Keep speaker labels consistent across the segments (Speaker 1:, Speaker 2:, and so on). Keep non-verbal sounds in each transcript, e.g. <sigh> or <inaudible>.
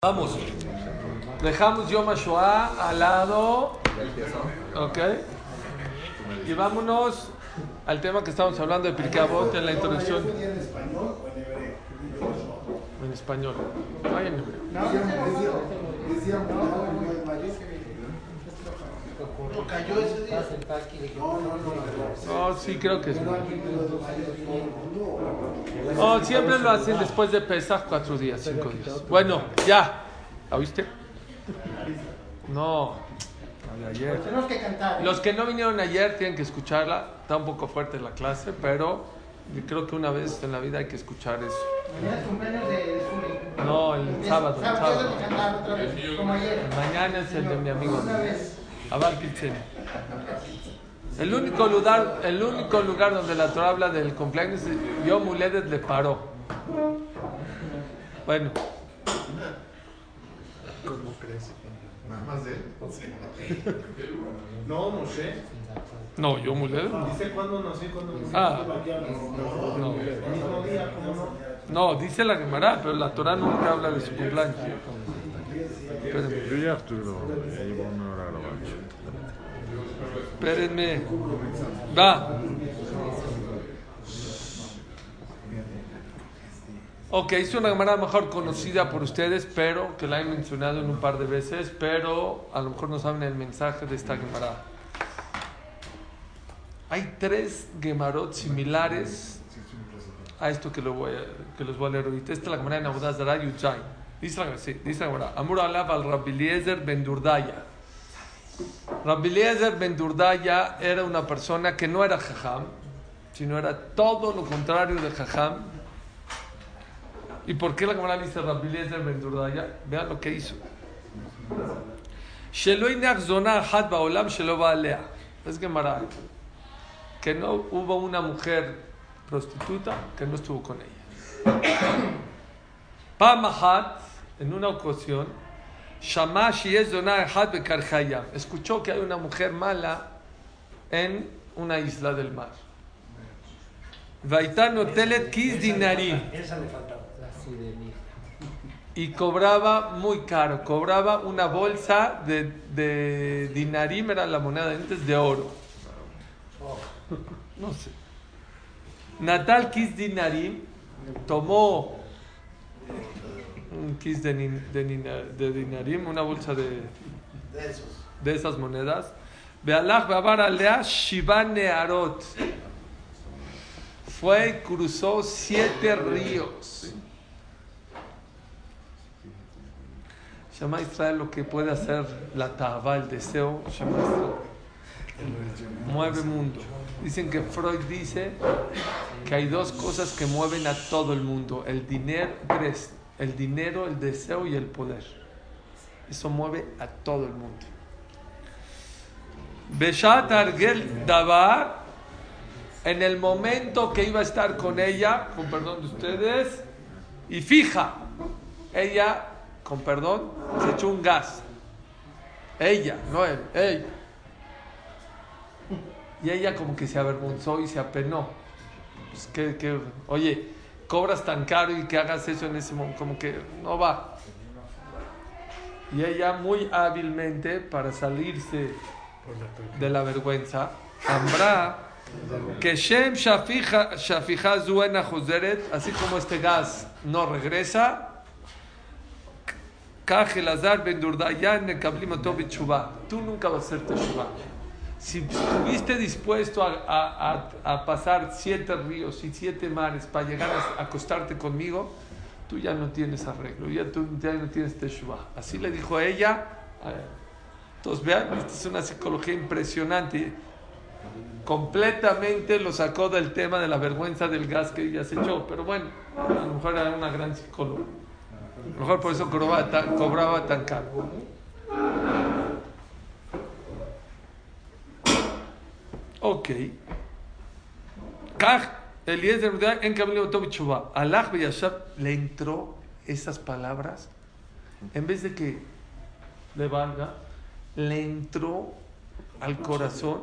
Speaker 1: Vamos. Dejamos Yom HaShoah al lado. Ok. Y vámonos al tema que estamos hablando de Pirkei en la introducción.
Speaker 2: en español o en hebreo?
Speaker 1: En español. Ay, en hebreo.
Speaker 2: No, no, no,
Speaker 3: ¿No cayó ese día?
Speaker 2: no, no, no.
Speaker 1: No, sí, creo que sí. Oh, siempre lo hacen después de Pesach, cuatro días, cinco días. Bueno, ya. ¿La oíste? No. ayer.
Speaker 3: Tenemos que cantar.
Speaker 1: Los que no vinieron ayer tienen que escucharla. Está un poco fuerte la clase, pero yo creo que una vez en la vida hay que escuchar eso.
Speaker 3: Mañana es cumpleaños de.
Speaker 1: No, el sábado, el
Speaker 3: Sábado como ayer.
Speaker 1: Mañana es el de mi amigo.
Speaker 3: Una vez.
Speaker 1: El único lugar, el único lugar donde la Torah habla del cumpleaños, yo Muledet le paró. Bueno,
Speaker 4: ¿Cómo crees? Nada más de él.
Speaker 5: No, Moshe.
Speaker 1: no, yo Muledet. no.
Speaker 5: Dice cuándo nació y cuándo nació.
Speaker 1: Ah,
Speaker 5: No,
Speaker 1: no.
Speaker 5: el mismo día, ¿cómo no?
Speaker 1: No, dice la Gemara, pero la Torah nunca habla de su cumpleaños. Espérenme,
Speaker 4: Yo ya estuve ahí una hora grabando.
Speaker 1: Espérenme. Va. Ok, es una Gemara mejor conocida por ustedes, pero que la he mencionado en un par de veces, pero a lo mejor no saben el mensaje de esta Gemara. Hay tres Gemarot similares a esto que, lo voy a, que los voy a leer ahorita. Esta es la Gemara en Abudaz Yuchai. Dice la, sí, dice la Gemara. Amur alab al Rabbi Eliezer ben Durdaya. Rabbi Eliezer Ben Durdaya era una persona que no era jajam, sino era todo lo contrario de jajam. ¿Y por qué la Gemara dice Rabbi Eliezer Ben Durdaya? Vean lo que hizo. Es Gemara. Que no hubo una mujer prostituta que no estuvo con ella. Pamahat, en una ocasión, Shamashi es Escuchó que hay una mujer mala en una isla del mar. Vaitano
Speaker 3: Telet Kis Dinarí.
Speaker 1: Y cobraba muy caro, cobraba una bolsa de, de dinarim, era la moneda antes de oro. No sé. Natal Kis Dinarim tomó un Kis de, nin- de nina- de Dinarim, una bolsa de,
Speaker 3: De esos.
Speaker 1: de esas monedas. Bealach Babar Alea Shiva Nearot. Fue y cruzó siete ríos. Shema Israel lo que puede hacer la taba, el deseo, Shema Israel. Mueve mundo. Dicen que Freud dice que hay dos cosas que mueven a todo el mundo: el dinero, tres, el dinero, el deseo y el poder. Eso mueve a todo el mundo. Beshat Argel Dabar, en el momento que iba a estar con ella, con perdón de ustedes, y fija, ella, con perdón, se echó un gas. Ella, no él, ella. Y ella como que se avergonzó y se apenó. Pues que, oye, cobras tan caro y que hagas eso en ese momento, como que no va. Y ella muy hábilmente, para salirse de la vergüenza, Ambra, que Shem Shafija Zuena Joseret, así como este gas no regresa, Kaj Elazar Ben Durdayan B'Tshuvah. Tú nunca vas a hacer teshuva. Si estuviste dispuesto a, a- a- a pasar siete ríos y siete mares para llegar a acostarte conmigo, tú ya no tienes arreglo, ya tú ya no tienes teshuva. Así le dijo a ella. Entonces vean, esta es una psicología impresionante. Completamente lo sacó del tema de la vergüenza del gas que ella se echó. Pero bueno, a lo mejor era una gran psicóloga. A lo mejor por eso cobraba tan, cobraba tan caro. Ok. Kaj, en Beyashab le entró esas palabras. En vez de que le valga, le entró al corazón.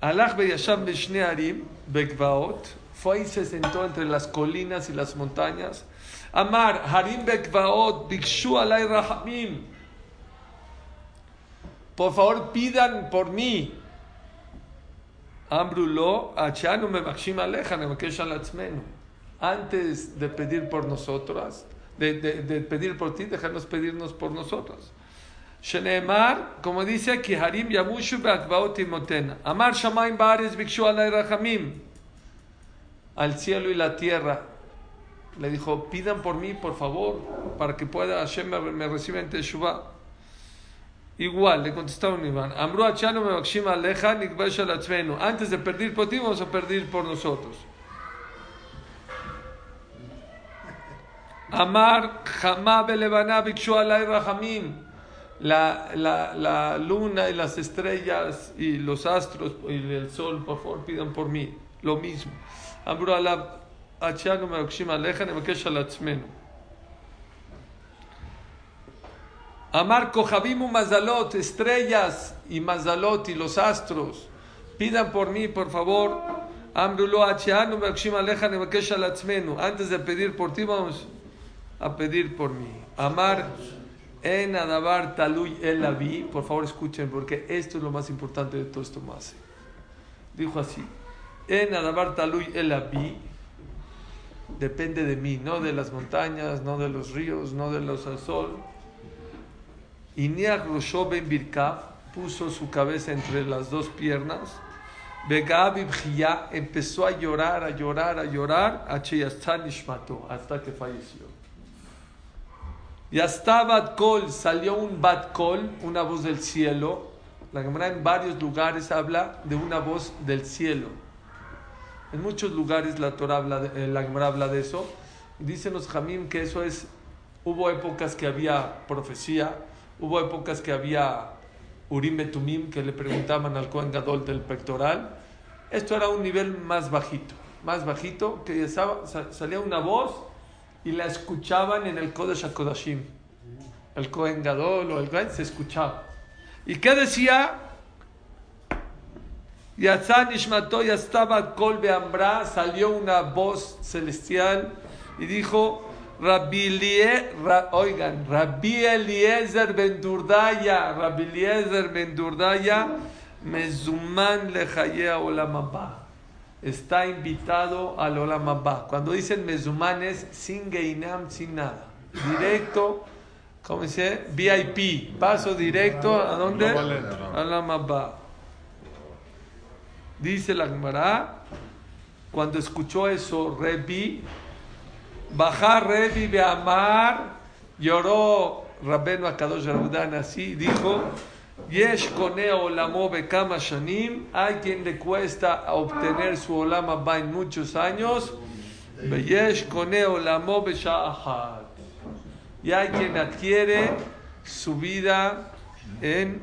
Speaker 1: Alach Beyashab Beshne Arim, Bekvaot. Fue y se sentó entre las colinas y las montañas. Amar, Harim Bekvaot, Bikshu Alay Rahamim. Por favor, pidan por mí. Antes de pedir por nosotras, de, de, de pedir por ti, dejarnos pedirnos por nosotros. Sheneemar, como dice aquí, Harim Yamushu Beakvaot Imotena. Amar Shamaim Bares Bikshu Alay Rahamim. Al cielo y la tierra. Le dijo, pidan por mí, por favor, para que pueda Hashem me, me reciba en Teshuvah. Igual, le contestaron Iván. Amru Achano me Bakshim Aleja Nikbash Alatzmenu. Antes de pedir por ti, vamos a pedir por nosotros. Amar Hamá Belevana Bikshu Alay Rahamim. La, la, la luna y las estrellas y los astros y el sol, por favor, pidan por mí. Lo mismo. Amru Alab Achano me Bakshim Aleja Nikbash Alatzmenu. Amar Kohabimu Mazalot, estrellas y Mazalot y los astros. Pidan por mí, por favor. Antes de pedir por ti, vamos a pedir por mí. Amar En Adabar Taluy El Avi. Por favor, escuchen, porque esto es lo más importante de todo esto más. Dijo así: En Adabar Taluy El Avi. Depende de mí, no de las montañas, no de los ríos, no de los al sol. Y Niach Rosho Ben Birkav puso su cabeza entre las dos piernas. Begab Ibjía empezó a llorar, a llorar, a llorar, hasta que falleció. Y hasta Bat Kol salió un Bat Kol, una voz del cielo. La Gemara en varios lugares habla de una voz del cielo. En muchos lugares la Torah habla de, eh, la Gemara habla de eso. Dicen los Jamim que eso es. Hubo épocas que había profecía, hubo épocas que había Urim Betumim que le preguntaban al Kohen Gadol del pectoral. Esto era un nivel más bajito, más bajito, que salía una voz y la escuchaban en el Kodesh HaKodashim. El Kohen Gadol o el Kohen se escuchaba. ¿Y qué decía? Salió una voz celestial y dijo, Rabbi Ra, oigan, Rabbi Eliezer Ben Durdaya, Rabbi Eliezer Ben Durdaya, Mezuman Lejayea Olamabá. Está invitado al Olamabá. Cuando dicen Mezuman es sin Geinam, sin nada. Directo, ¿cómo dice? VIP. Paso directo a dónde? Olamabá. Dice la Gemara, cuando escuchó eso, Rebi, Bajar Rebi Beamar, lloró Rabenu Akadosh Rabudan así, dijo, Yesh koneo olamo bekama shanim, hay quien le cuesta obtener su olama ba en muchos años, Yesh koneo olamo besha'ahad. Y hay quien adquiere su vida en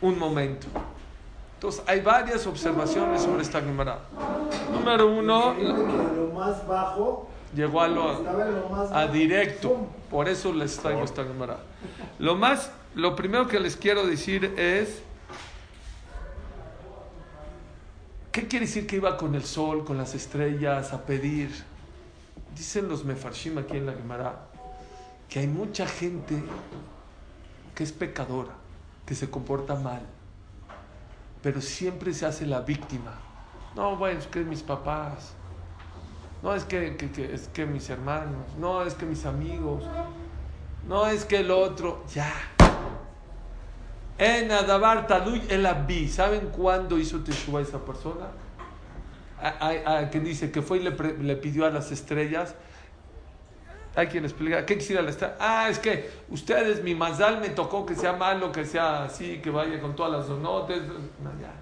Speaker 1: un momento. Entonces, hay varias observaciones sobre esta Gemara. Número uno,
Speaker 2: lo más bajo
Speaker 1: llegó a, lo, a directo. Por eso les traigo esta Gemara. Lo más, lo primero que les quiero decir es, ¿qué quiere decir que iba con el sol, con las estrellas, a pedir? Dicen los mefarshim aquí en la Gemara que hay mucha gente que es pecadora, que se comporta mal, pero siempre se hace la víctima. No, bueno, es que mis papás, no es que, es que mis hermanos, no es que mis amigos, no es que el otro, ya. En Adabar Taluy el Abí, ¿saben cuándo hizo Teshuvah esa persona? Hay, hay, que dice que fue y le, pidió a las estrellas. Hay quien explica, ¿qué quisiera la estrella? Ah, es que ustedes, mi mazal me tocó que sea malo, que sea así, que vaya con todas las donotes. No, ya,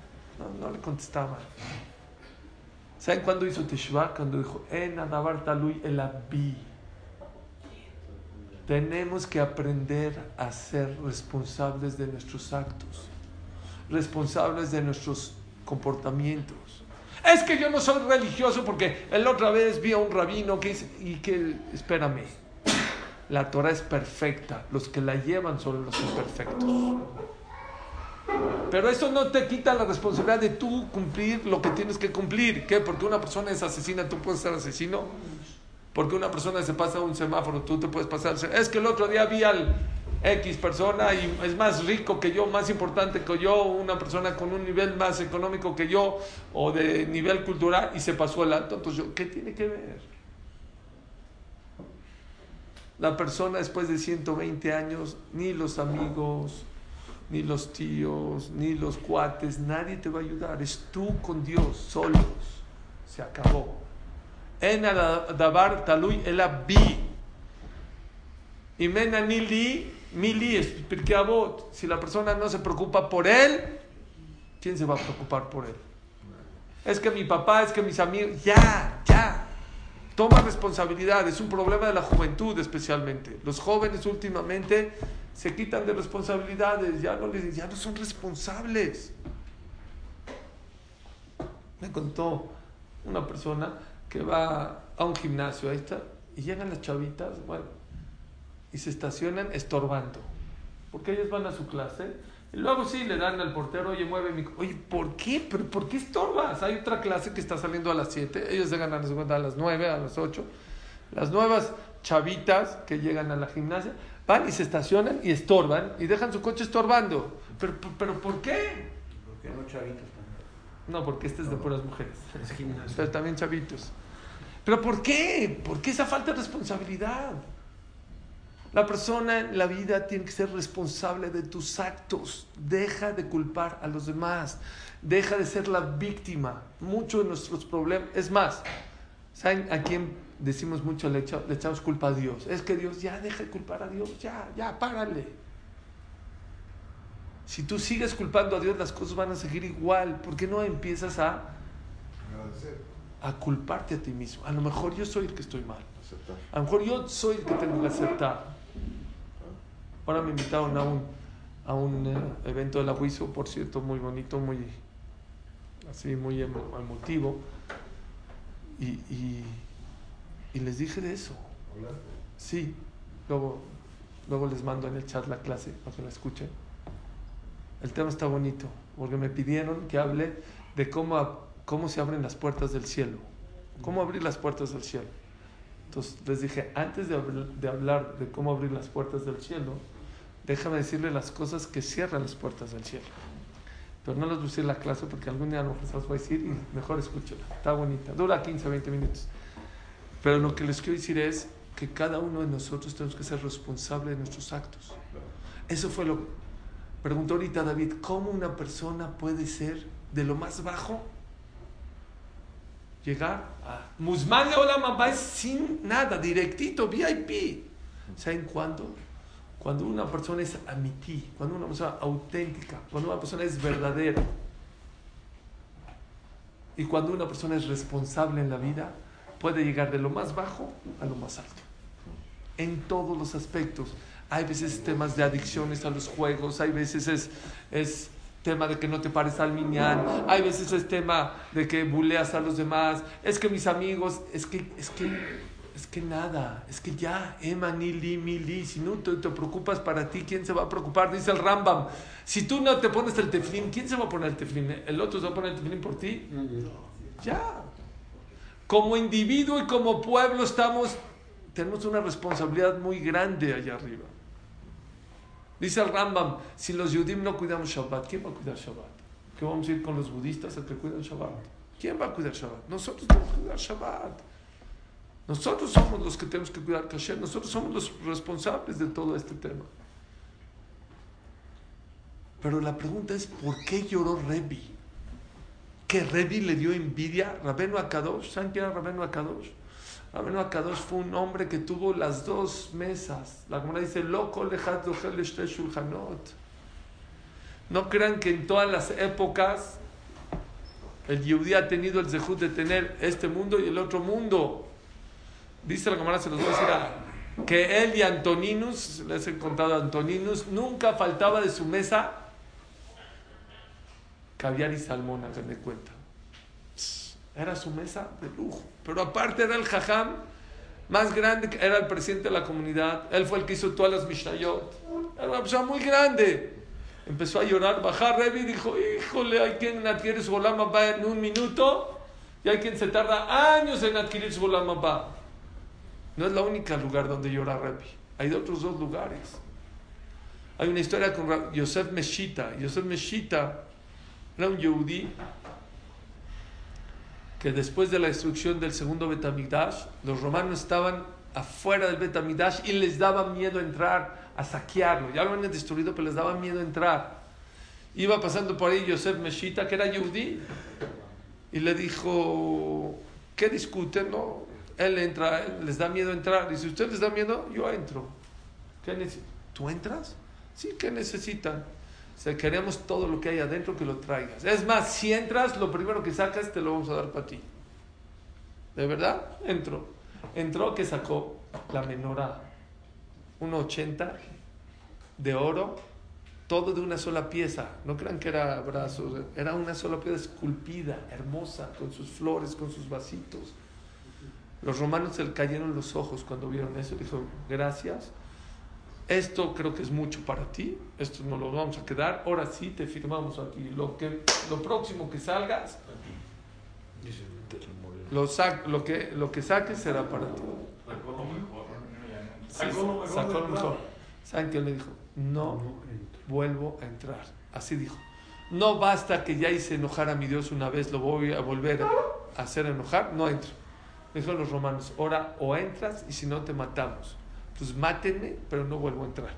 Speaker 1: no le contestaba. ¿Saben cuándo hizo Teshuvah? Cuando dijo, en Adabar Taluy el. Tenemos que aprender a ser responsables de nuestros actos, responsables de nuestros comportamientos. Es que yo no soy religioso porque el otra vez vi a un rabino que dice, y que, espérame, la Torah es perfecta, los que la llevan son los imperfectos. Pero eso no te quita la responsabilidad de tú cumplir lo que tienes que cumplir. ¿Qué? Porque una persona es asesina, tú puedes ser asesino. Porque una persona se pasa un semáforo, tú te puedes pasar. Es que el otro día vi al X persona y es más rico que yo, más importante que yo, una persona con un nivel más económico que yo o de nivel cultural y se pasó el alto. Entonces, yo, ¿qué tiene que ver? La persona después de 120 años, ni los amigos, ni los tíos, ni los cuates, nadie te va a ayudar. Es tú con Dios, solos. Se acabó. En dabar talui el bi. Y mena ni li, mi li Si la persona no se preocupa por él, ¿quién se va a preocupar por él? Es que mi papá, es que mis amigos, ya, ya. Toma responsabilidad, es un problema de la juventud especialmente. Los jóvenes últimamente se quitan de responsabilidades, ya no, les, ya no son responsables. Me contó una persona que va a un gimnasio, ahí está, y llegan las chavitas, bueno, y se estacionan estorbando, porque ellos van a su clase, y luego sí le dan al portero, oye, mueve mi... Oye, ¿por qué? ¿Pero por qué estorbas? Hay otra clase que está saliendo a las 7, ellos llegan a las, a las 9, a las 8, las nuevas chavitas que llegan a la gimnasia, van y se estacionan y estorban y dejan su coche estorbando. ¿Pero, pero por qué?
Speaker 3: Porque no chavitos
Speaker 1: No, porque este es de puras mujeres. Es gimnasio. Pero también chavitos. ¿Pero por qué? ¿Por qué esa falta de responsabilidad? La persona en la vida tiene que ser responsable de tus actos. Deja de culpar a los demás. Deja de ser la víctima. Muchos de nuestros problemas. Es más, ¿saben a quién decimos mucho? Le, le echamos culpa a Dios. Es que Dios ya deja de culpar a Dios. Ya, ya, párale. Si tú sigues culpando a Dios, las cosas van a seguir igual. ¿Por qué no empiezas a a culparte a ti mismo. A lo mejor yo soy el que estoy mal. A lo mejor yo soy el que tengo que aceptar. Ahora me invitaron a un, a un eh, evento de la WISO, por cierto, muy bonito, muy así, muy emotivo. Y, y, y les dije de eso. Sí, luego, luego les mando en el chat la clase para que la escuchen. El tema está bonito, porque me pidieron que hable de cómo cómo se abren las puertas del cielo. ¿Cómo abrir las puertas del cielo? Entonces les dije, antes de, de hablar de cómo abrir las puertas del cielo, déjame decirle las cosas que cierran las puertas del cielo. Pero no les voy a decir la clase porque algún día no les voy a decir y mejor escúchela. Está bonita. Dura 15, 20 minutos. Pero lo que les quiero decir es que cada uno de nosotros tenemos que ser responsable de nuestros actos. Eso fue lo que preguntó ahorita David, ¿cómo una persona puede ser de lo más bajo llegar a Musman Olam es sin nada, directito, VIP. ¿Saben cuándo? Cuando una persona es amití, cuando una persona auténtica, cuando una persona es verdadera. Y cuando una persona es responsable en la vida, puede llegar de lo más bajo a lo más alto. En todos los aspectos. Hay veces temas de adicciones a los juegos, hay veces es, es tema de que no te pares al miñán, hay veces es tema de que buleas a los demás, es que mis amigos, es que, es que, es que nada, es que ya, Emma, ni li, mi li, si no te, te, preocupas para ti, ¿quién se va a preocupar? Dice el Rambam, si tú no te pones el teflín, ¿quién se va a poner el teflín? ¿El otro se va a poner el teflín por ti? Ya. Como individuo y como pueblo estamos, tenemos una responsabilidad muy grande allá arriba. Dice el Rambam, si los judíos no cuidamos Shabbat, ¿quién va a cuidar Shabbat? ¿Qué vamos a ir con los budistas a que cuidan Shabbat? ¿Quién va a cuidar Shabbat? Nosotros tenemos que cuidar Shabbat. Nosotros somos los que tenemos que cuidar Kasher. Nosotros somos los responsables de todo este tema. Pero la pregunta es, ¿por qué lloró Rebi? ¿Que Rebi le dio envidia? ¿Rabenu Akadosh? ¿Saben quién era Rabenu Akadosh? Rabenu Akadosh fue un hombre que tuvo las dos mesas. La comunidad dice, loco shulchanot. No crean que en todas las épocas el Yehudí ha tenido el zehut de tener este mundo y el otro mundo. Dice la camarada, se los voy a decir que él y Antoninus, les he contado a Antoninus, nunca faltaba de su mesa caviar y salmón, de cuenta. Era su mesa de lujo. Pero aparte era el jajam más grande, era el presidente de la comunidad. Él fue el que hizo todas las mishnayot. Era una persona muy grande. Empezó a llorar, bajar Revi dijo, híjole, hay quien adquiere su va en un minuto y hay quien se tarda años en adquirir su va. No es la única lugar donde llora Rabbi. Hay otros dos lugares. Hay una historia con Yosef Meshita. Yosef Meshita era un yehudí que después de la destrucción del segundo Betamigdash, los romanos estaban afuera del Betamigdash y les daba miedo entrar a saquearlo. Ya lo habían destruido, pero les daba miedo entrar. Iba pasando por ahí Yosef Meshita, que era yehudí, y le dijo, ¿qué discuten? No, él entra, les da miedo entrar. Dice, ¿usted les da miedo? Yo entro. ¿Qué ¿Tú entras? Sí, ¿qué necesitan? O sea, queremos todo lo que hay adentro que lo traigas. Es más, si entras, lo primero que sacas te lo vamos a dar para ti. ¿De verdad? Entró. Entró que sacó la menorá, 1,80 de oro, todo de una sola pieza. No crean que era brazos, era una sola pieza esculpida, hermosa, con sus flores, con sus vasitos. Los romanos se le cayeron los ojos cuando vieron eso. Dijo, gracias. Esto creo que es mucho para ti. Esto nos lo vamos a quedar. Ahora sí te firmamos aquí. Lo, que, lo próximo que salgas, lo, sac- lo, que, lo que saques será para ti. Sí, sacó lo mejor. ¿Saben qué le dijo? No vuelvo a entrar. Así dijo. No basta que ya hice enojar a mi Dios una vez, lo voy a volver a hacer enojar. No entro. Dijo los romanos, ahora o entras y si no te matamos. Pues mátenme, pero no vuelvo a entrar.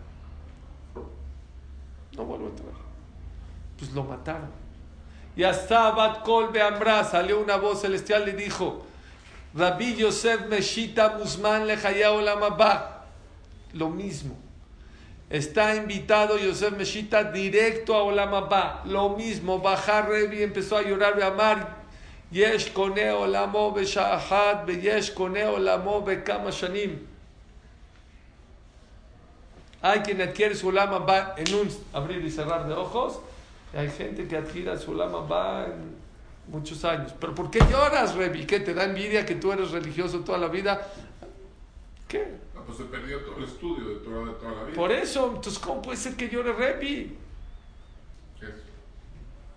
Speaker 1: No vuelvo a entrar. Pues lo mataron. Y hasta Bat Kol Beambra salió una voz celestial y dijo, Rabbi Yosef Meshita Musman Lejaya Olam Abba. Lo mismo. Está invitado Yosef Meshita directo a Olam Abba. Lo mismo. Bajar Revi empezó a llorar de amar. Yesh kone olamo b'sha'achat veyesh kone olamo bekama shanim. Hay quien adquiere su Olam Abba en un abrir y cerrar de ojos. Y hay gente que adquiere su Olam Abba en muchos años. ¿Pero por qué lloras, Revi? ¿Qué te da envidia que tú eres religioso toda la vida? ¿Qué?
Speaker 6: Ah, pues se perdió todo el estudio de toda, de toda la vida.
Speaker 1: Por eso, entonces, ¿cómo puede ser que llore Revi?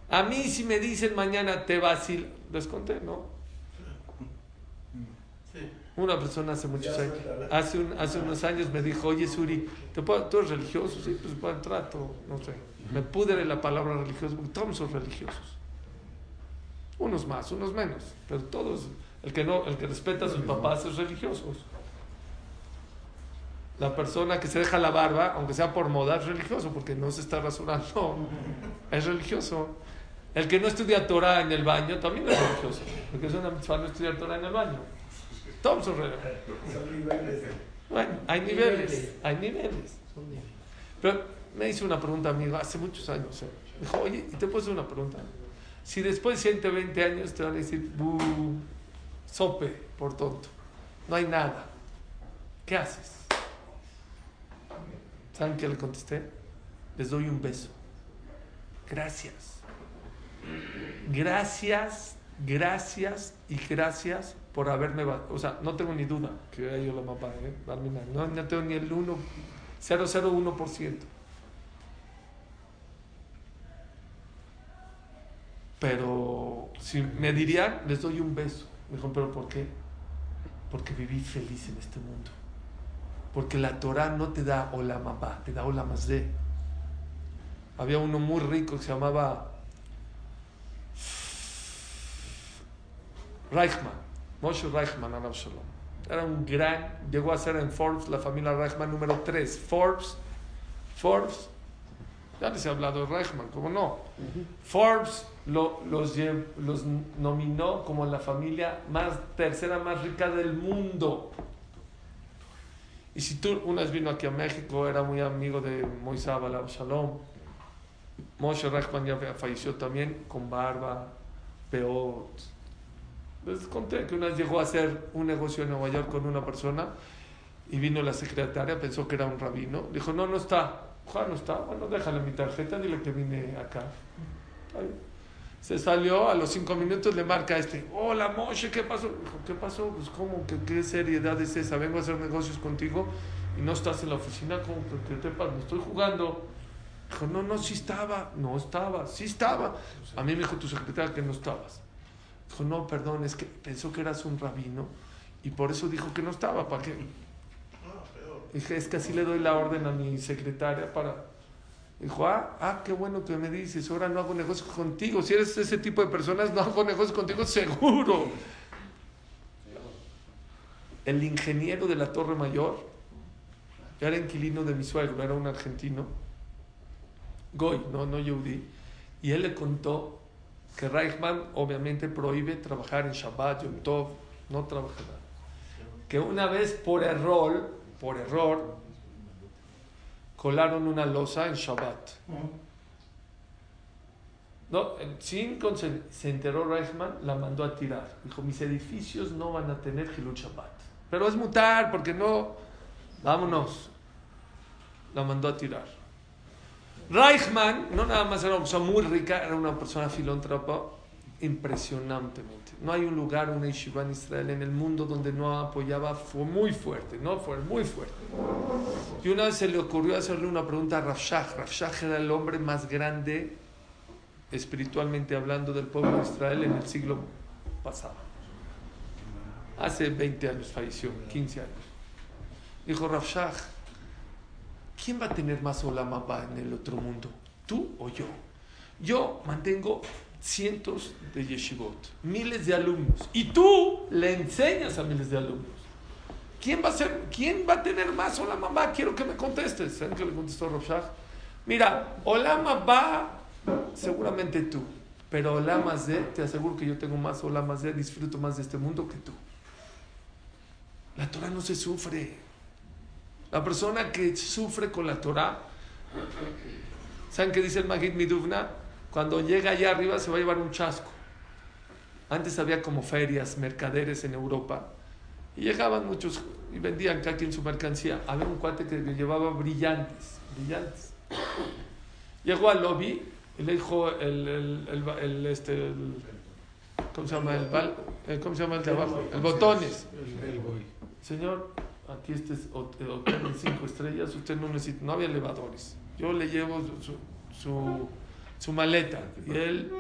Speaker 1: A mí si me dicen mañana te vas y... Les conté, ¿no? Una persona hace muchos años, hace, un- hace unos años me dijo, oye Suri, ¿te puedo, ¿tú eres religioso? Sí, pues buen trato, no sé. Me pudre la palabra religioso, porque todos son religiosos. Unos más, unos menos, pero todos, el que no, el que respeta a sus papás es religioso. La persona que se deja la barba, aunque sea por moda, es religioso, porque no se está rasurando, <laughs> es religioso. El que no estudia Torah en el baño también es religioso, porque es una mitzvah no estudiar Torah en el baño. Todos son religiosos.
Speaker 2: Son niveles.
Speaker 1: Bueno, hay niveles, hay niveles. Pero me hizo una pregunta amigo hace muchos años. ¿eh? Dijo, oye, ¿y te puedo hacer una pregunta? Si después de 120 años te van a decir, "Bu, sope por tonto, no hay nada, ¿qué haces? ¿Saben qué le contesté? Les doy un beso. Gracias. Gracias, gracias y gracias por haberme... O sea, no tengo ni duda que yo la mamá, ¿eh? No, no tengo ni el 1, 001%. Pero si me dirían, les doy un beso. Me dijo, ¿pero por qué? Porque viví feliz en este mundo. Porque la Torah no te da olamabá, te da olamazde. Había uno muy rico que se llamaba Reichman, Moshe Reichman, Arab Shalom. Era un gran, llegó a ser en Forbes la familia Reichman número 3. Forbes, Forbes, ya les he hablado de Reichman, ¿cómo no? Forbes lo- los, los nominó como la familia más tercera más rica del mundo. Y si tú, una vez vino aquí a México, era muy amigo de Moisés Abalab Shalom. Moshe Reichman ya falleció también, con barba, peot. Les conté que una vez llegó a hacer un negocio en Nueva York con una persona y vino la secretaria, pensó que era un rabino. Dijo, no, no está. Juan no está. Bueno, déjale mi tarjeta, dile que vine acá. Se salió, a los cinco minutos le marca este, hola Moshe, ¿qué pasó? Dijo, ¿qué pasó? Pues ¿cómo? ¿Qué, qué seriedad es esa? Vengo a hacer negocios contigo y no estás en la oficina, ¿cómo que te pasa? Me estoy jugando. Dijo, no, no, sí estaba. No estaba, sí estaba. A mí me dijo tu secretaria que no estabas. Dijo, no, perdón, es que pensó que eras un rabino Y por eso dijo que no estaba. ¿Para qué? Dije, es que así le doy la orden a mi secretaria para... Dijo, ah, ah, qué bueno que me dices, ahora no hago negocios contigo. Si eres ese tipo de personas, no hago negocios contigo, seguro. El ingeniero de la Torre Mayor era inquilino de mi suegro, era un argentino, Goy, no, no Yehudi, y él le contó que Reichman obviamente prohíbe trabajar en Shabbat, Yom Tov, no trabaja nada. Que una vez por error, por error, colaron una losa en Shabbat. No, sin se enteró Reichman, la mandó a tirar. Dijo, mis edificios no van a tener Hilul Shabbat. Pero es mutar, porque no, vámonos. La mandó a tirar. Reichman, no nada más era una persona muy rica, era una persona filántropa impresionantemente. No hay un lugar, una yeshiva en Israel, en el mundo donde no apoyaba, fue muy fuerte, no fue muy fuerte. Y una vez se le ocurrió hacerle una pregunta a Rafshah. Rafshah era el hombre más grande, espiritualmente hablando, del pueblo de Israel en el siglo pasado. Hace 20 años falleció, 15 años. Dijo Rafshah, ¿quién va a tener más Olam en el otro mundo? ¿Tú o yo? Yo mantengo cientos de yeshivot, miles de alumnos, y tú le enseñas a miles de alumnos. ¿Quién va a ser, quién va a tener más Olam mamá? Quiero que me contestes. ¿Saben qué le contestó Rafshah? Mira, Olam va seguramente tú, pero Olam te aseguro que yo tengo más Olam disfruto más de este mundo que tú. La Torah no se sufre. La persona que sufre con la Torah, ¿saben qué dice el Magid Miduvna? Cuando llega allá arriba se va a llevar un chasco. Antes había como ferias, mercaderes en Europa. Y llegaban muchos y vendían cada quien su mercancía. Había un cuate que llevaba brillantes, brillantes. Llegó al lobby y le dijo el, el, el, este, ¿cómo se llama el eh, ¿Cómo se llama el de abajo? El botones. Señor, aquí este es hotel de cinco estrellas, usted no necesita, no había elevadores. Yo le llevo su, su, maleta. Y él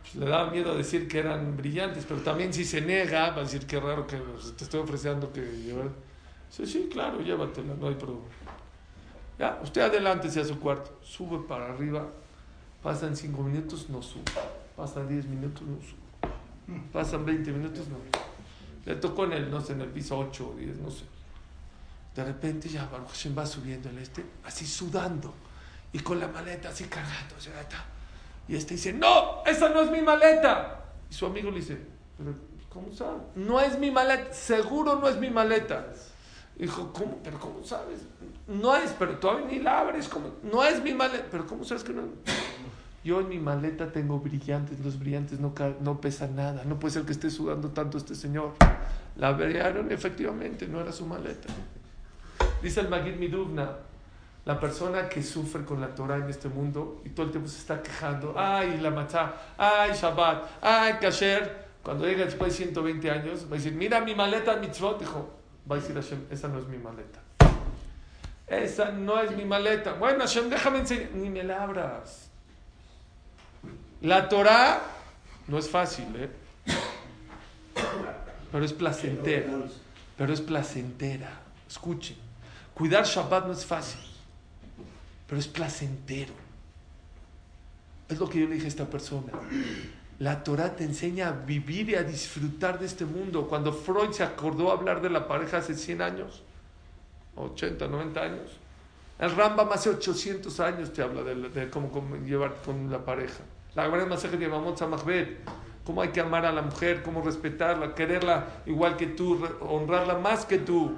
Speaker 1: pues, le daba miedo decir que eran brillantes, pero también si se niega, va a decir que raro que te estoy ofreciendo que llevar. Sí, sí, claro, llévatela, no hay problema. Ya, usted adelante a su cuarto, sube para arriba, pasan cinco minutos, no sube. Pasan diez minutos, no sube. Pasan 20 minutos, no. Le tocó en el, no sé, en el piso 8 o 10, no sé. De repente ya Baruch va subiendo el este, así sudando y con la maleta así cargando. Y este dice, no, esa no es mi maleta. Y su amigo le dice, pero ¿cómo sabe? No es mi maleta, seguro no es mi maleta. Dijo, ¿cómo? ¿Pero cómo sabes? No es, pero todavía ni la abres. como No es mi maleta. ¿Pero cómo sabes que no? Yo en mi maleta tengo brillantes, los brillantes no, no pesan nada, no puede ser que esté sudando tanto este señor. La abrieron efectivamente, no era su maleta. Dice el Magid Miduvna, la persona que sufre con la Torah en este mundo y todo el tiempo se está quejando, ay, la matzah, ay, Shabbat, ay, Kasher, cuando llega después de 120 años, va a decir, mira mi maleta mitzvot, dijo, va a decir Hashem, esa no es mi maleta. Esa no es mi maleta. Bueno, Hashem, déjame enseñar. Ni me la abras. La Torah no es fácil, ¿eh? pero es placentera. Pero es placentera. Escuchen, cuidar Shabbat no es fácil, pero es placentero. Es lo que yo le dije a esta persona. La Torah te enseña a vivir y a disfrutar de este mundo. Cuando Freud se acordó hablar de la pareja hace 100 años, 80, 90 años, el Rambam hace 800 años te habla de, cómo, cómo llevar con la pareja. La Gemara Masejet Yevamot Samachbet. Cómo hay que amar a la mujer, cómo respetarla, quererla igual que tú, honrarla más que tú.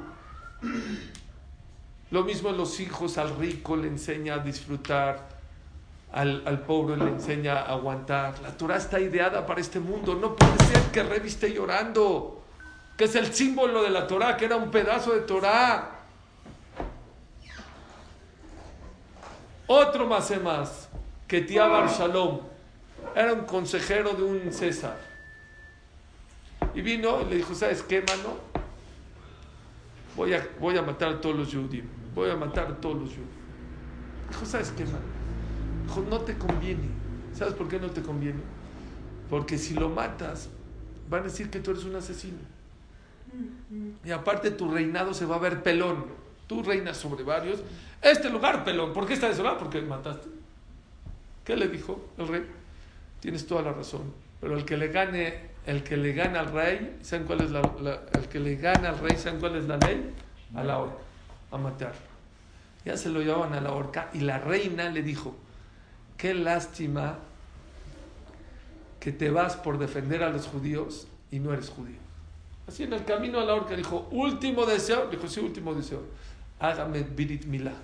Speaker 1: Lo mismo los hijos, al rico le enseña a disfrutar, al, al, pobre le enseña a aguantar. La Torah está ideada para este mundo. No puede ser que Revi esté llorando, que es el símbolo de la Torah, que era un pedazo de Torah. Otro más más, que Tiabar Shalom era un consejero de un César. Y vino y le dijo, ¿sabes qué, mano? Voy a, voy a matar a todos los judíos. Voy a matar a todos los judíos. Dijo, ¿sabes qué, mano? Dijo, no te conviene. ¿Sabes por qué no te conviene? Porque si lo matas, van a decir que tú eres un asesino. Y aparte tu reinado se va a ver pelón. Tú reinas sobre varios. Este lugar pelón. ¿Por qué está desolado? Porque mataste. ¿Qué le dijo el rey? Tienes toda la razón. Pero el que le gane, el que le gana al rey, ¿saben cuál es la, el que le gana al rey, ¿saben cuál es la ley? A la horca, a matar. Ya se lo llevaban a la horca y la reina le dijo, qué lástima que te vas por defender a los judíos y no eres judío. Así en el camino a la horca dijo, último deseo, dijo, sí, último deseo, hágame Birit Milá.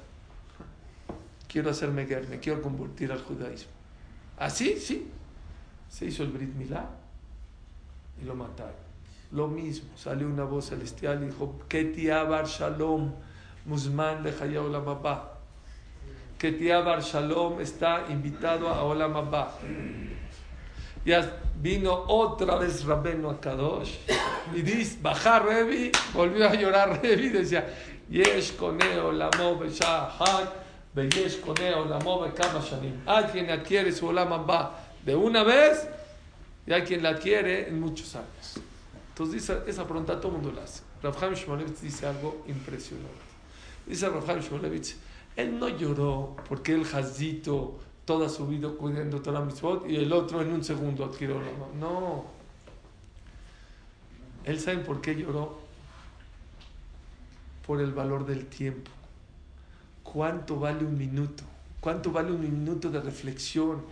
Speaker 1: Quiero hacerme guerra, me quiero convertir al judaísmo. Así, sí. Se hizo el Brit Milá y lo mataron. Lo mismo, salió una voz celestial y dijo, Ketia Bar Shalom, Musman de Olam Abba. Ketia Bar Shalom está invitado a Olam Abba. Ya vino otra vez Rabenu Akadosh y dice, bajar Revi, volvió a llorar Revi decía, Yesh koneo lamo beshahat, yesh koneo lamo bekama shanim. Hay quien adquiere su Olam Abba de una vez y hay quien la adquiere en muchos años. Entonces esa pregunta todo el mundo la hace. Rav Chaim Shmulevitz dice algo impresionante. Dice Chaim Shmulevitz, él no lloró porque el jazito toda su vida cuidando toda la mitzvot y el otro en un segundo adquirió la mano. No. Él sabe por qué lloró. Por el valor del tiempo. ¿Cuánto vale un minuto? ¿Cuánto vale un minuto de reflexión?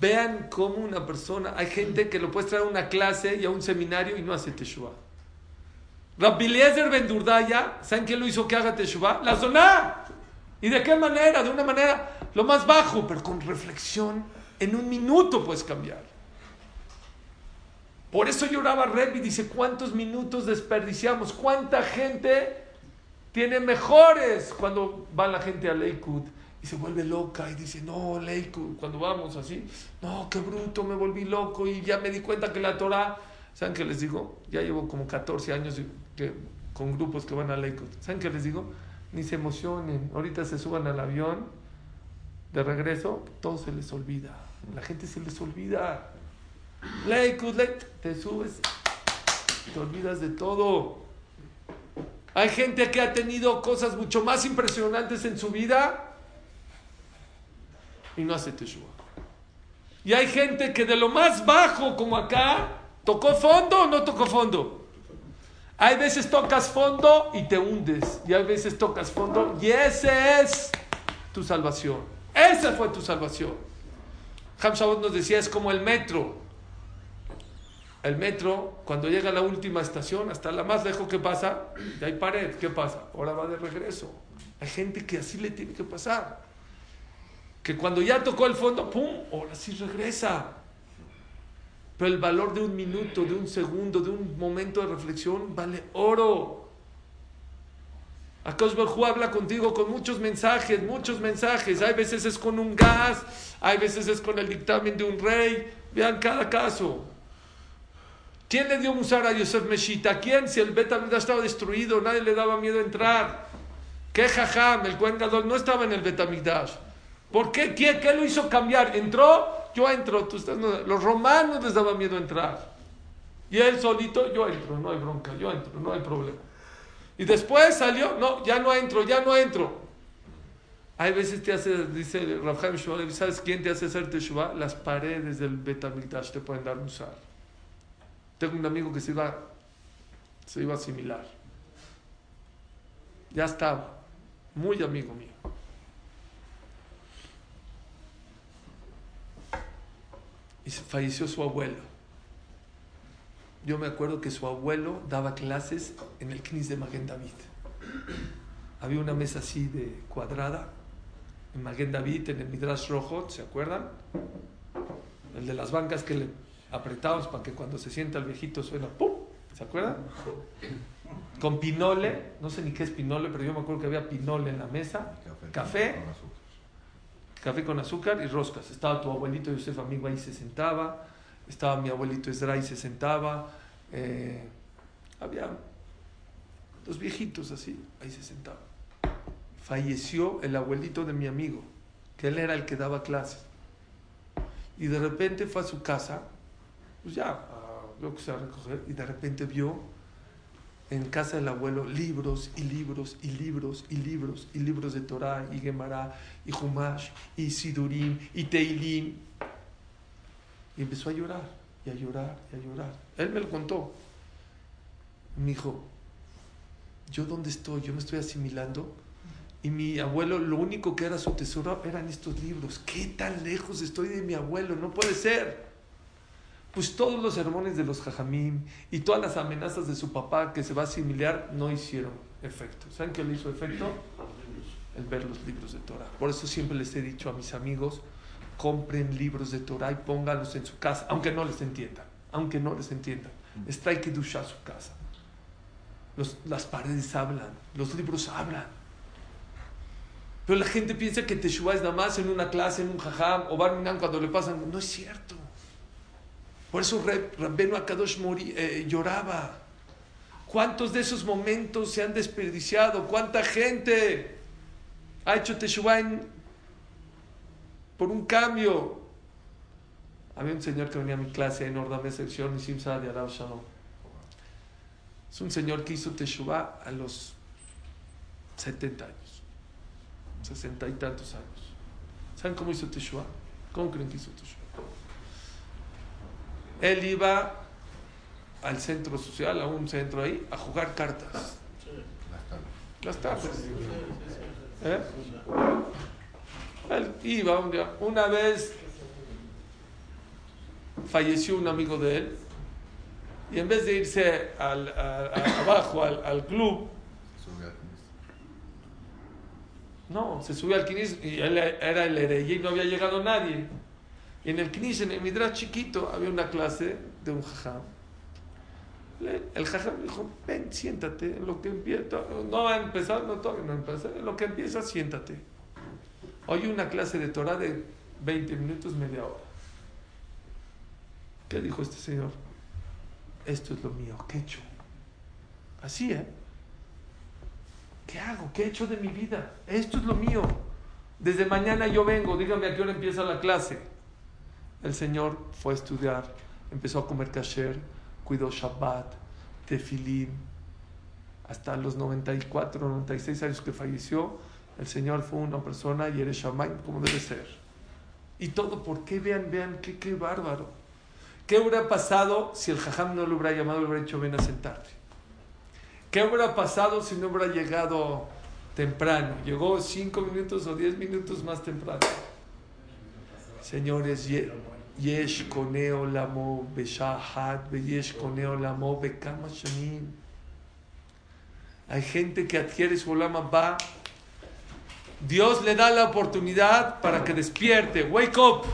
Speaker 1: Vean cómo una persona, hay gente que lo puede traer a una clase y a un seminario y no hace Teshuvah. Rabbi Eliezer Ben Durdaya, ¿saben quién lo hizo que haga Teshuvah? La zona. ¿Y de qué manera? De una manera lo más bajo, pero con reflexión. En un minuto puedes cambiar. Por eso lloraba Rebbe y dice, ¿cuántos minutos desperdiciamos? ¿Cuánta gente tiene mejores cuando va la gente a Lakewood? y se vuelve loca y dice, no, Leiku, cuando vamos así, no, qué bruto, me volví loco y ya me di cuenta que la Torah, ¿saben qué les digo? Ya llevo como 14 años que, con grupos que van a Leiku. ¿Saben qué les digo? Ni se emocionen, ahorita se suban al avión de regreso, todo se les olvida, la gente se les olvida. Leiku, te subes, te olvidas de todo. Hay gente que ha tenido cosas mucho más impresionantes en su vida y no hace Teshuvah. Y hay gente que de lo más bajo, como acá, tocó fondo o no tocó fondo. Hay veces tocas fondo y te hundes. Y hay veces tocas fondo y ese es tu salvación. Esa fue tu salvación. Ham Shabbat nos decía, es como el metro. El metro, cuando llega a la última estación, hasta la más lejos que pasa, y hay pared, ¿qué pasa? Ahora va de regreso. Hay gente que así le tiene que pasar que cuando ya tocó el fondo, ¡pum! Ahora sí regresa. El valor de un minuto, de un segundo, de un momento de reflexión vale oro. Akash Barjú habla contigo con muchos mensajes, muchos mensajes. Hay veces es con un gas, hay veces es con el dictamen de un rey. Vean cada caso. ¿Quién le dio musar a Yosef Meshita? ¿Quién? Si el Betamigdash estaba destruido, nadie le daba miedo entrar. ¿Qué jajam? El Gadol no estaba en el Betamigdash. ¿Por qué? qué? ¿Qué lo hizo cambiar? ¿Entró? Yo entro. Tú estás, no, los romanos les daba miedo entrar. Y él solito, yo entro, no hay bronca, yo entro, no hay problema. Y después salió, no, ya no entro, ya no entro. Hay veces te hace, dice Rafael Shmuel, ¿sabes quién te hace hacer Teshuvah? Las paredes del Betamigdash te pueden dar un sal. Tengo un amigo que se iba, se iba a asimilar. Ya estaba, muy amigo mío. Y falleció su abuelo. Yo me acuerdo que su abuelo daba clases en el Knis de Maguen David. Había una mesa así de cuadrada en Maguen David, en el Midrash Rojo, ¿se acuerdan? El de las bancas que le apretamos para que cuando se sienta el viejito suena ¡pum! ¿Se acuerdan? Con pinole, no sé ni qué es pinole, pero yo me acuerdo que había pinole en la mesa, café, café café con azúcar y roscas. Estaba tu abuelito Yosef amigo ahí se sentaba, estaba mi abuelito Esra y se sentaba, eh, había los viejitos así, ahí se sentaban. Falleció el abuelito de mi amigo, que él era el que daba clases. Y de repente fue a su casa, pues ya, a luego se va a recoger y de repente vio en casa del abuelo libros y libros y libros y libros y libros de Torah y Gemara y Humash y Sidurim y Teilim y empezó a llorar y a llorar y a llorar. Él me lo contó. Me dijo, ¿yo dónde estoy? Yo me estoy asimilando. Y mi abuelo, lo único que era su tesoro eran estos libros. ¿Qué tan lejos estoy de mi abuelo? No puede ser. Pues todos los sermones de los jajamim y todas las amenazas de su papá que se va a asimilar no hicieron efecto. ¿Saben qué le hizo efecto? El ver los libros de Torah. Por eso siempre les he dicho a mis amigos, compren libros de Torah y pónganlos en su casa, aunque no les entiendan, aunque no les entiendan. Está que duchar su casa. Los, las paredes hablan, los libros hablan. Pero la gente piensa que Teshuvah es nada más en una clase, en un jajam o barminan cuando le pasan. No es cierto. Por eso Rabbenu Akadosh Mori, eh, lloraba. ¿Cuántos de esos momentos se han desperdiciado? ¿Cuánta gente ha hecho Teshuvah por un cambio? Había un señor que venía a mi clase en Ordame sección Nisim de Arab Shalom. Es un señor que hizo Teshuvah a los 70 años sesenta y tantos años. ¿Saben cómo hizo Teshua? ¿Cómo creen que hizo Teshua? Él iba al centro social, a un centro ahí, a jugar cartas. Las tardes. ¿Eh? Él iba un día. Una vez falleció un amigo de él y en vez de irse al, abajo al, al club, No, se subió al Knis y él era el hereje y no había llegado nadie. En el Knis, en el Midrash chiquito, había una clase de un jajam. El jajam dijo, ven, siéntate, en lo que empieza, no va a empezar, no todavía no empieza, en lo que empieza, siéntate. Hoy una clase de Torah de 20 minutos, media hora. ¿Qué dijo este señor? Esto es lo mío, ¿qué he hecho? Así, ¿eh? ¿Qué hago? ¿Qué he hecho de mi vida? Esto es lo mío. Desde mañana yo vengo, dígame a qué hora empieza la clase. El Señor fue a estudiar, empezó a comer kasher, cuidó Shabbat, tefilín. Hasta los 94, 96 años que falleció, el Señor fue una persona y eres Shammai como debe ser. Y todo, ¿por qué? Vean, vean, qué, qué bárbaro. ¿Qué hubiera pasado si el jajam no lo hubiera llamado y le hubiera dicho, ven a sentarte? ¿Qué hubiera pasado si no hubiera llegado temprano? Llegó cinco minutos o diez minutos más temprano. Señores, lamo beshahat, yesh koneo lamo bekama shanim. Hay gente que adquiere su lama va. Dios le da la oportunidad para que despierte. Wake up.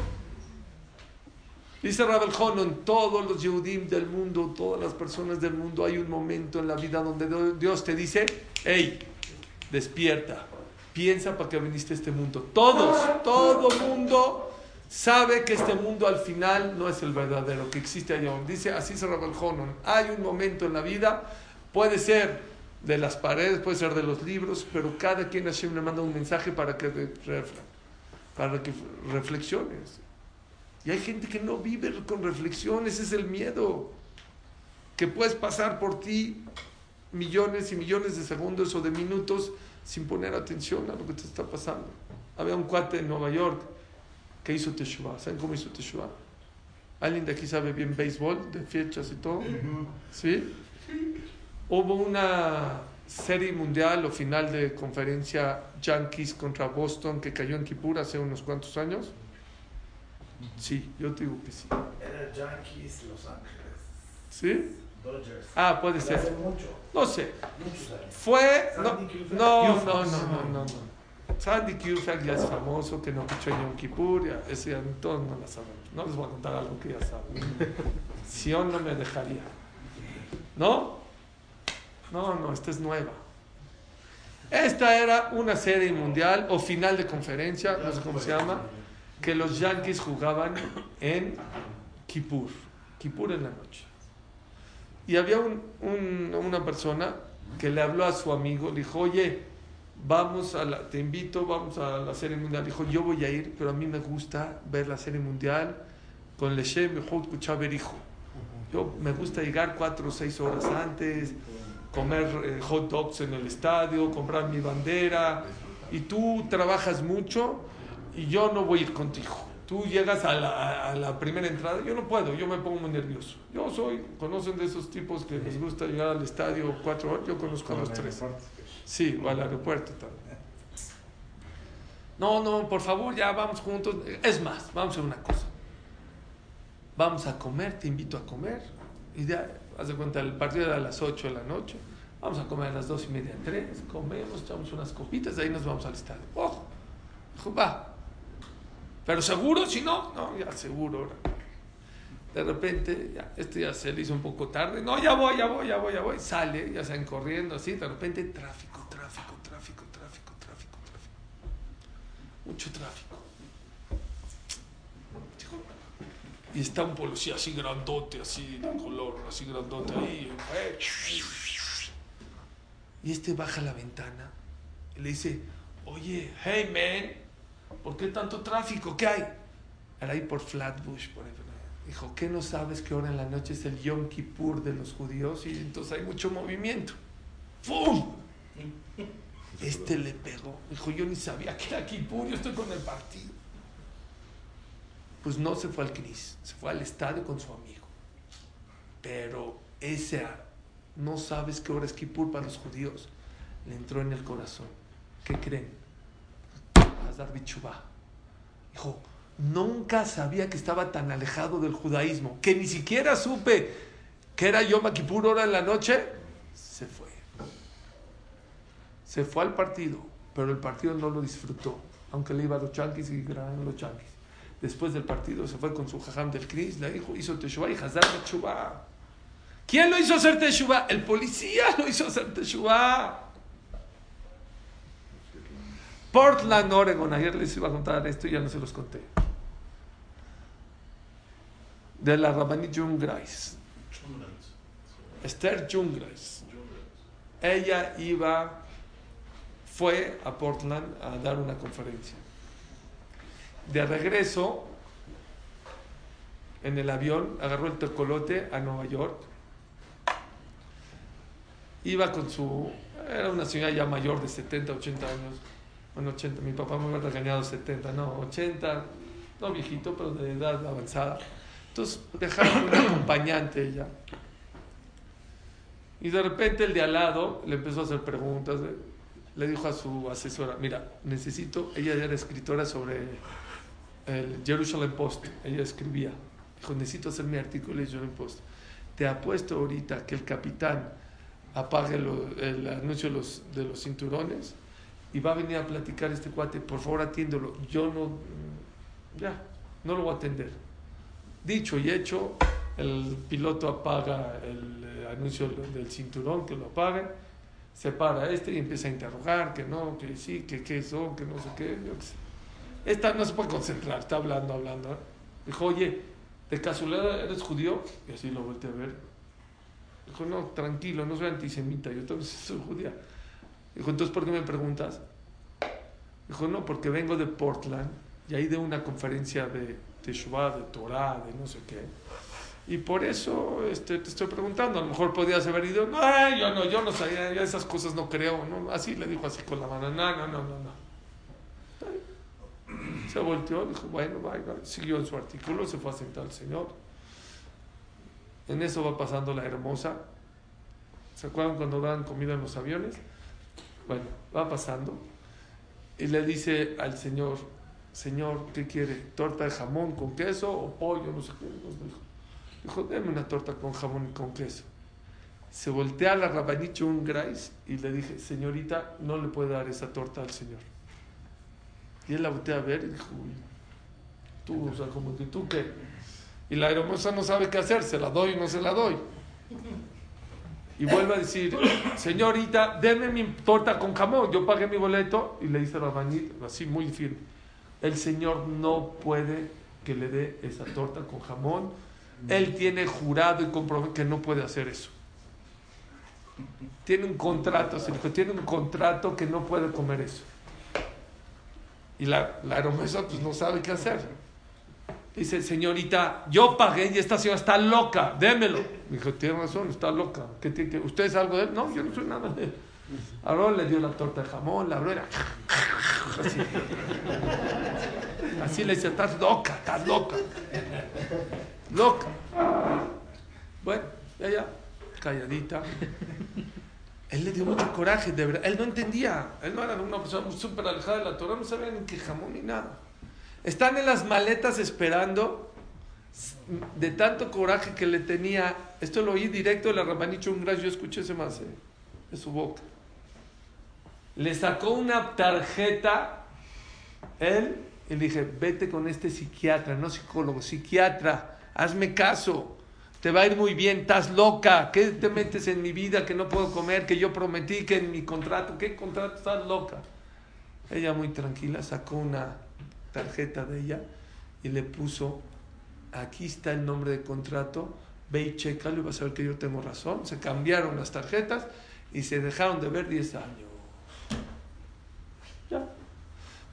Speaker 1: Dice Rabel en todos los Yehudim del mundo, todas las personas del mundo, hay un momento en la vida donde Dios te dice, hey, despierta, piensa para qué viniste a este mundo. Todos, todo mundo sabe que este mundo al final no es el verdadero, que existe allá. Dice así es Rabel hay un momento en la vida, puede ser de las paredes, puede ser de los libros, pero cada quien Hashem le manda un mensaje para que, para que reflexiones. Y hay gente que no vive con reflexión, ese es el miedo. Que puedes pasar por ti millones y millones de segundos o de minutos sin poner atención a lo que te está pasando. Había un cuate en Nueva York que hizo Teshuvah. ¿Saben cómo hizo Teshuvah? ¿Alguien de aquí sabe bien béisbol, de fechas y todo? ¿Sí? Hubo una serie mundial o final de conferencia Yankees contra Boston que cayó en Kippur hace unos cuantos años. Sí, yo te digo que sí.
Speaker 2: Era Yankees Los Ángeles.
Speaker 1: ¿Sí?
Speaker 2: Dodgers.
Speaker 1: Ah, puede ser.
Speaker 2: Mucho.
Speaker 1: No sé. Fue. No, no, no, no, no, no. Sandy Koufax ya es famoso, que no pichó en Yom Kippur, ya, ese ya todos no la sabemos. No les voy a contar algo que ya saben. <laughs> Sion no me dejaría. ¿No? No, no, esta es nueva. Esta era una serie mundial o final de conferencia, no sé cómo se llama que los Yankees jugaban en Kippur, Kippur en la noche. Y había un, un, una persona que le habló a su amigo, le dijo, oye, vamos a la, te invito, vamos a la serie mundial. Dijo, yo voy a ir, pero a mí me gusta ver la serie mundial con Leshem Yehud Kuchaberijo. Yo me gusta llegar cuatro o seis horas antes, comer eh, hot dogs en el estadio, comprar mi bandera. Y tú trabajas mucho y yo no voy a ir contigo. Tú llegas a la, a la primera entrada, yo no puedo, yo me pongo muy nervioso. Yo soy, conocen de esos tipos que les gusta llegar al estadio cuatro horas, yo conozco a los tres. Sí, o al aeropuerto también. No, no, por favor, ya vamos juntos. Es más, vamos a una cosa. Vamos a comer, te invito a comer. Y ya, haz de cuenta, el partido era a las 8 de la noche. Vamos a comer a las dos y media, tres. Comemos, echamos unas copitas, de ahí nos vamos al estadio. Ojo, va. Pero seguro, si no, no, ya seguro. ahora. De repente, ya, este ya se le hizo un poco tarde. No, ya voy, ya voy, ya voy, ya voy. Sale, ya salen corriendo así. De repente, tráfico, tráfico, tráfico, tráfico, tráfico, tráfico. Mucho tráfico. Y está un policía así grandote, así de color, así grandote ahí. Y este baja la ventana y le dice, oye, hey man, ¿por qué tanto tráfico? ¿Qué hay? Era ahí por Flatbush, por ahí. Dijo, ¿qué no sabes que ahora en la noche es el Yom Kippur de los judíos? Y entonces hay mucho movimiento. ¡Fum! Este le pegó. Dijo, yo ni sabía que era Kippur, yo estoy con el partido. Pues no se fue al Cris, se fue al estadio con su amigo. Pero ese no sabes qué hora es Kippur para los judíos. Le entró en el corazón. ¿Qué creen? Hazar Bichubá. Dijo, nunca sabía que estaba tan alejado del judaísmo, que ni siquiera supe que era Yom Kippur hora en la noche. Se fue. Se fue al partido, pero el partido no lo disfrutó, aunque le iba a los chanquis y ganaron los chanquis. Después del partido se fue con su jajam del Cris, le dijo, hizo Teshuvah y Hazar Teshuvah. ¿Quién lo hizo hacer Teshuvah? El policía lo hizo hacer Teshuvah. Portland, Oregon. Ayer les iba a contar esto y ya no se los conté. De la Rabanit Jungreis. Esther Jungreis. Ella iba, fue a Portland a dar una conferencia. De regreso, en el avión, agarró el tecolote a Nueva York. Iba con su. Era una señora ya mayor de 70, 80 años. Bueno, 80, mi papá me había regañado 70, no, 80, no viejito, pero de edad avanzada. Entonces dejaron un acompañante ella. Y de repente el de al lado le empezó a hacer preguntas. Le dijo a su asesora, mira, necesito, ella era escritora sobre el Jerusalem Post, ella escribía. Dijo, necesito hacer mi artículo en Jerusalem Post. Te apuesto ahorita que el capitán apague el anuncio de los, de los cinturones y va a venir a platicar este cuate, por favor atiéndolo. Yo no, ya, no lo voy a atender. Dicho y hecho, el piloto apaga el eh, anuncio del cinturón, que lo apague, se para este y empieza a interrogar, que no, que sí, que qué son, que no sé qué. Esta no se puede concentrar, está hablando, hablando. ¿eh? Dijo, oye, ¿de casualidad eres judío? Y así lo volteé a ver. Dijo, no, tranquilo, no soy antisemita, yo también <laughs> soy judía. Dijo, entonces, ¿por qué me preguntas? Dijo, no, porque vengo de Portland y ahí de una conferencia de Teshuvah, de Torah, de no sé qué. Y por eso este, te estoy preguntando. A lo mejor podías haber ido, no, yo no, yo no sabía, esas cosas no creo. Así le dijo así con la mano, no, no, no, no. no. Se volteó, dijo, bueno, vaya, siguió en su artículo, se fue a sentar al Señor. En eso va pasando la hermosa. ¿Se acuerdan cuando dan comida en los aviones? Bueno, va pasando y le dice al Señor, Señor, ¿qué quiere? ¿Torta de jamón con queso o pollo? No sé qué. Dijo, dijo deme una torta con jamón y con queso. Se voltea a la rabanicha un grais y le dije, señorita, no le puede dar esa torta al Señor. Y él la voltea a ver y dijo, uy, tú, o sea, como que tú qué. Y la hermosa no sabe qué hacer, se la doy o no se la doy. Y vuelve a decir, señorita, denme mi torta con jamón. Yo pagué mi boleto y le dice a Rabanit, así muy firme, el Señor no puede que le dé esa torta con jamón. Él tiene jurado y comprobado que no puede hacer eso. Tiene un contrato, se dijo, tiene un contrato que no puede comer eso. Y la, la hermosa pues no sabe qué hacer. Dice, señorita, yo pagué y esta señora está loca, démelo. Me dijo, tiene razón, está loca. ¿Qué tiene que- ¿Usted es algo de él? No, yo no soy nada de él. Ahora le dio la torta de jamón, la abrió, así. Así le dice, estás loca, estás loca. Loca. Bueno, ya, ya, calladita. Él le dio mucho coraje, de verdad. Él no entendía. Él no era una persona súper alejada de la Torah, no sabía ni qué jamón ni nada. Están en las maletas esperando, de tanto coraje que le tenía. Esto lo oí directo de la Rabanicho un yo escuché ese más de su boca. Le sacó una tarjeta, él, y le dije: Vete con este psiquiatra, no psicólogo, psiquiatra, hazme caso. Te va a ir muy bien, estás loca. ¿Qué te metes en mi vida que no puedo comer? Que yo prometí que en mi contrato. ¿Qué contrato? Estás loca. Ella muy tranquila sacó una tarjeta de ella y le puso, aquí está el nombre de contrato, ve y chécalo y vas a ver que yo tengo razón. Se cambiaron las tarjetas y se dejaron de ver 10 años. Ya.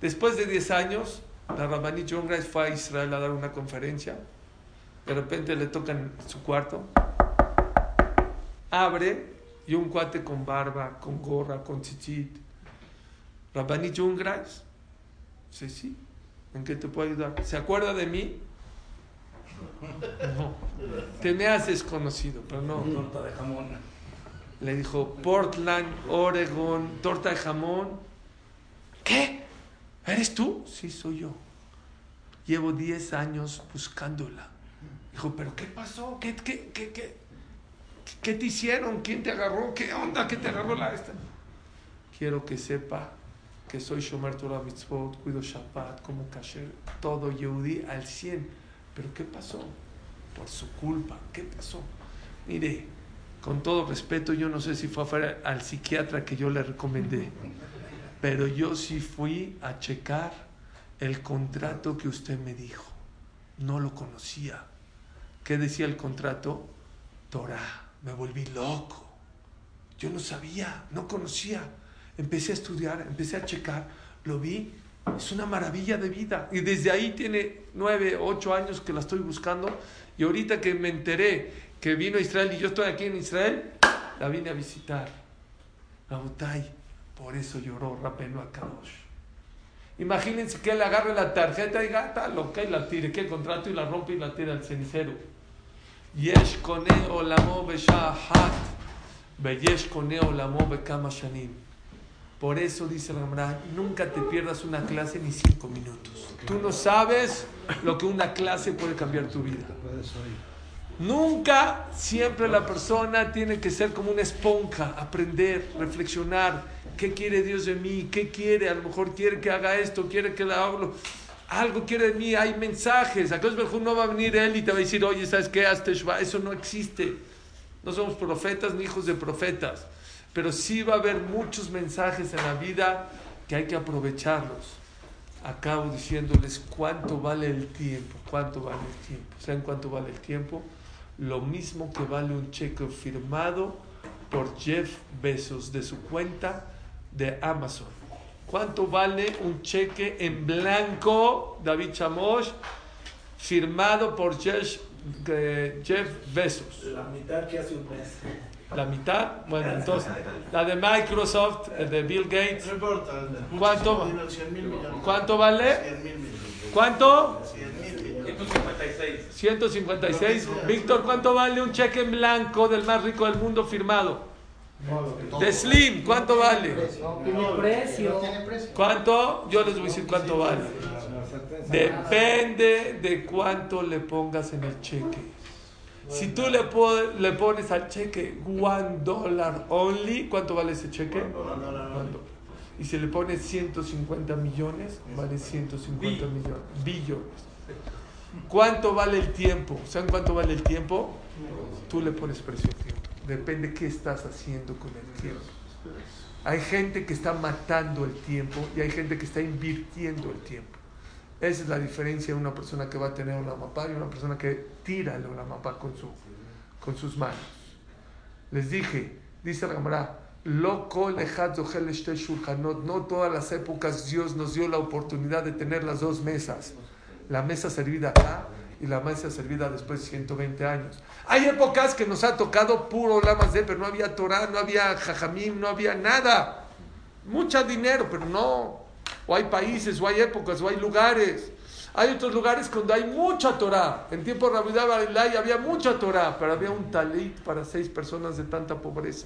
Speaker 1: Después de 10 años, la Rabbanit John Grace fue a Israel a dar una conferencia. De repente le tocan su cuarto, abre y un cuate con barba, con gorra, con chichit. Rabbanit John Grace. Sí, sí. ¿En qué te puedo ayudar? ¿Se acuerda de mí? No. Te me haces conocido, pero no.
Speaker 2: Torta de jamón.
Speaker 1: Le dijo, Portland, Oregon, torta de jamón. ¿Qué? ¿Eres tú? Sí, soy yo. Llevo 10 años buscándola. Dijo, ¿pero qué pasó? ¿Qué, qué, qué, qué, qué te hicieron? ¿Quién te agarró? ¿Qué onda? ¿Qué te agarró la esta? Quiero que sepa que soy Shomer Torah Mitzvot, cuido Shabbat, como Kasher, todo Yehudi al 100. ¿Pero qué pasó? Por su culpa. ¿Qué pasó? Mire, con todo respeto, yo no sé si fue afuera al psiquiatra que yo le recomendé, pero yo sí fui a checar el contrato que usted me dijo. No lo conocía. ¿Qué decía el contrato? Torah. Me volví loco. Yo no sabía, no conocía. Empecé a estudiar, empecé a checar, lo vi. Es una maravilla de vida. Y desde ahí tiene nueve, ocho años que la estoy buscando. Y ahorita que me enteré que vino a Israel y yo estoy aquí en Israel, la vine a visitar. Rabotai, por eso lloró Rapeno Akadosh. Imagínense que él agarre la tarjeta y gata loca y la tire, que el contrato y la rompe y la tira al cenicero. Yesh kone olamo beshahat, beyesh kone olamo shanim. Por eso dice Gemara, nunca te pierdas una clase ni cinco minutos. Tú no sabes lo que una clase puede cambiar tu vida. Nunca, siempre la persona tiene que ser como una esponja, aprender, reflexionar, qué quiere Dios de mí, qué quiere, a lo mejor quiere que haga esto, quiere que la haga, algo quiere de mí, hay mensajes, a no va a venir él y te va a decir, oye, ¿sabes qué? Hazte shva". Eso no existe. No somos profetas ni hijos de profetas, pero sí va a haber muchos mensajes en la vida que hay que aprovecharlos. Acabo diciéndoles cuánto vale el tiempo, cuánto vale el tiempo. ¿Saben cuánto vale el tiempo? Lo mismo que vale un cheque firmado por Jeff Bezos de su cuenta de Amazon. ¿Cuánto vale un cheque en blanco, David Chamosh, firmado por Jeff, eh, Jeff Bezos?
Speaker 2: La mitad que hace un mes.
Speaker 1: La mitad, bueno, entonces, la de Microsoft, el de Bill Gates,
Speaker 5: No importa.
Speaker 1: ¿Cuánto?
Speaker 5: muchísimo dinero, 100 mil millones.
Speaker 1: ¿cuánto vale?
Speaker 5: 100 mil millones.
Speaker 1: ¿Cuánto?
Speaker 5: 100 mil millones.
Speaker 1: 156. Víctor, ¿cuánto vale un cheque en blanco del más rico del mundo firmado? De Slim, ¿cuánto vale?
Speaker 3: Precio.
Speaker 1: ¿Cuánto? Yo les voy a decir cuánto vale. Depende de cuánto le pongas en el cheque. Si tú le, po- le pones al cheque one dollar only, ¿cuánto vale ese cheque? One dollar. Y si le pones 150 millones, vale 150 millones. Billones. ¿Cuánto vale el tiempo? ¿Saben cuánto vale el tiempo? Tú le pones precio al tiempo. Depende qué estás haciendo con el tiempo. Hay gente que está matando el tiempo y hay gente que está invirtiendo el tiempo. Esa es la diferencia de una persona que va a tener una mapa y una persona que tira el mapa con, su, con sus manos. Les dije, dice la Gemara, "Lo kol echad zochel shte shulchanot". no todas las épocas Dios nos dio la oportunidad de tener las dos mesas. la mesa servida acá y la mesa servida después de 120 años. Hay épocas que nos ha tocado puro lamas de, pero no había Torah, no había jajamim, no había nada. Mucho dinero, pero no. O hay países, o hay épocas, o hay lugares. Hay otros lugares donde hay mucha Torah. En tiempo de Rabidá había mucha Torah, pero había un talit para seis personas de tanta pobreza.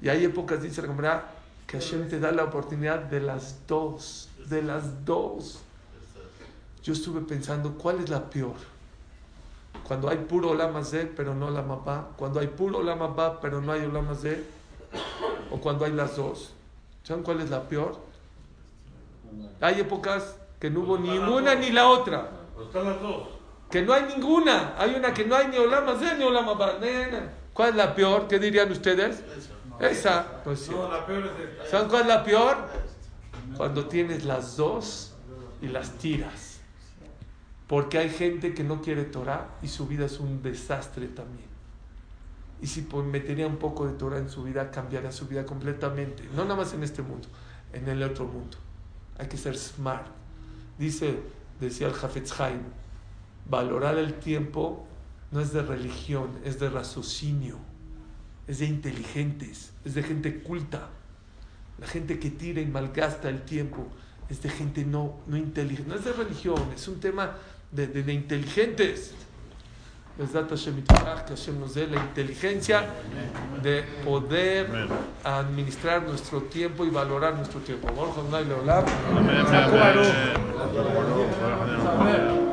Speaker 1: Y hay épocas, dice la comunidad, que Hashem te da la oportunidad de las dos, de las dos. Yo estuve pensando, ¿cuál es la peor? Cuando hay puro Olama pero no la mapá. Cuando hay puro Olama pero no hay Olama O cuando hay las dos. ¿Saben cuál es la peor? Hay épocas que no hubo ni una ni la otra.
Speaker 5: Están las dos.
Speaker 1: Que no hay ninguna. Hay una que no hay ni Olama ni Olama ¿Cuál es la peor? ¿Qué dirían ustedes? Esa. Pues,
Speaker 5: no, la peor es esta.
Speaker 1: ¿Saben cuál es la peor? Cuando tienes las dos y las tiras. Porque hay gente que no quiere Torah y su vida es un desastre también. Y si metería un poco de Torah en su vida, cambiaría su vida completamente. No nada más en este mundo, en el otro mundo. Hay que ser smart. Dice, decía el Hafetz Haim, valorar el tiempo no es de religión, es de raciocinio, es de inteligentes, es de gente culta. La gente que tira y malgasta el tiempo es de gente no, no inteligente, no es de religión, es un tema de, de, de inteligentes. que Hashem nos dé la inteligencia de poder administrar nuestro tiempo y valorar nuestro tiempo. Amén.